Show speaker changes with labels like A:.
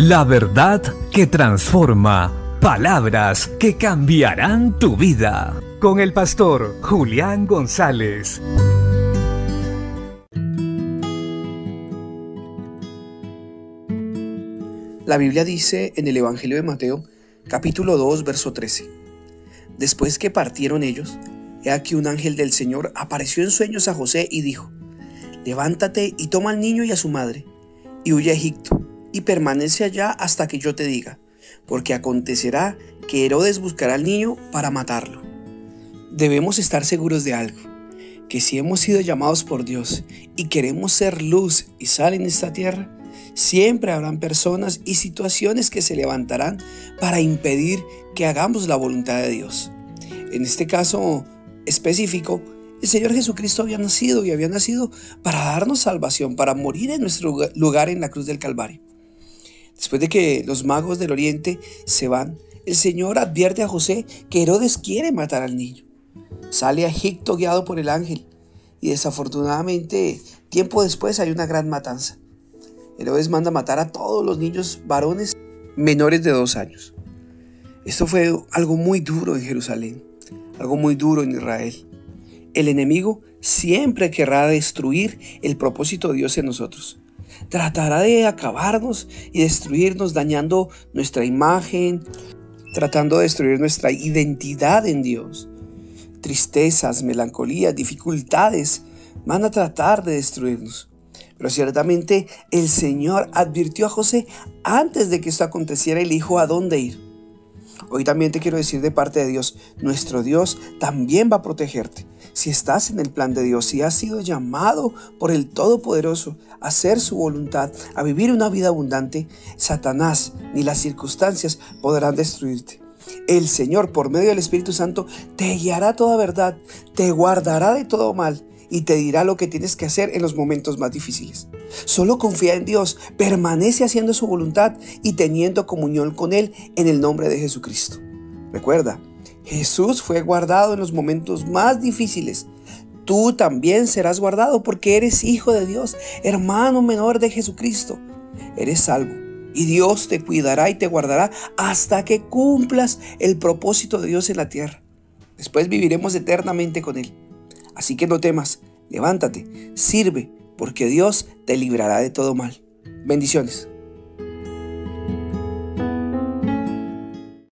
A: La verdad que transforma. Palabras que cambiarán tu vida. Con el pastor Julián González.
B: La Biblia dice en el Evangelio de Mateo, capítulo 2, verso 13. Después que partieron ellos, he aquí un ángel del Señor apareció en sueños a José y dijo, Levántate y toma al niño y a su madre, y huye a Egipto, y permanece allá hasta que yo te diga, porque acontecerá que Herodes buscará al niño para matarlo. Debemos estar seguros de algo, que si hemos sido llamados por Dios y queremos ser luz y sal en esta tierra, Siempre habrán personas y situaciones que se levantarán para impedir que hagamos la voluntad de Dios. En este caso específico, el Señor Jesucristo había nacido y había nacido para darnos salvación, para morir en nuestro lugar en la cruz del Calvario. Después de que los magos del oriente se van, el Señor advierte a José que Herodes quiere matar al niño. Sale a Egipto guiado por el ángel y desafortunadamente tiempo después hay una gran matanza. Herodes manda matar a todos los niños varones menores de dos años. Esto fue algo muy duro en Jerusalén, algo muy duro en Israel. El enemigo siempre querrá destruir el propósito de Dios en nosotros. Tratará de acabarnos y destruirnos dañando nuestra imagen, tratando de destruir nuestra identidad en Dios. Tristezas, melancolías, dificultades van a tratar de destruirnos. Pero ciertamente el Señor advirtió a José antes de que esto aconteciera y le dijo a dónde ir. Hoy también te quiero decir de parte de Dios, nuestro Dios también va a protegerte. Si estás en el plan de Dios, si has sido llamado por el Todopoderoso a hacer su voluntad, a vivir una vida abundante, Satanás ni las circunstancias podrán destruirte. El Señor, por medio del Espíritu Santo, te guiará toda verdad, te guardará de todo mal y te dirá lo que tienes que hacer en los momentos más difíciles. Solo confía en Dios, permanece haciendo su voluntad y teniendo comunión con Él en el nombre de Jesucristo. Recuerda, Jesús fue guardado en los momentos más difíciles. Tú también serás guardado porque eres hijo de Dios, hermano menor de Jesucristo. Eres salvo y Dios te cuidará y te guardará hasta que cumplas el propósito de Dios en la tierra. Después viviremos eternamente con Él. Así que no temas, levántate, sirve, porque Dios te librará de todo mal. Bendiciones.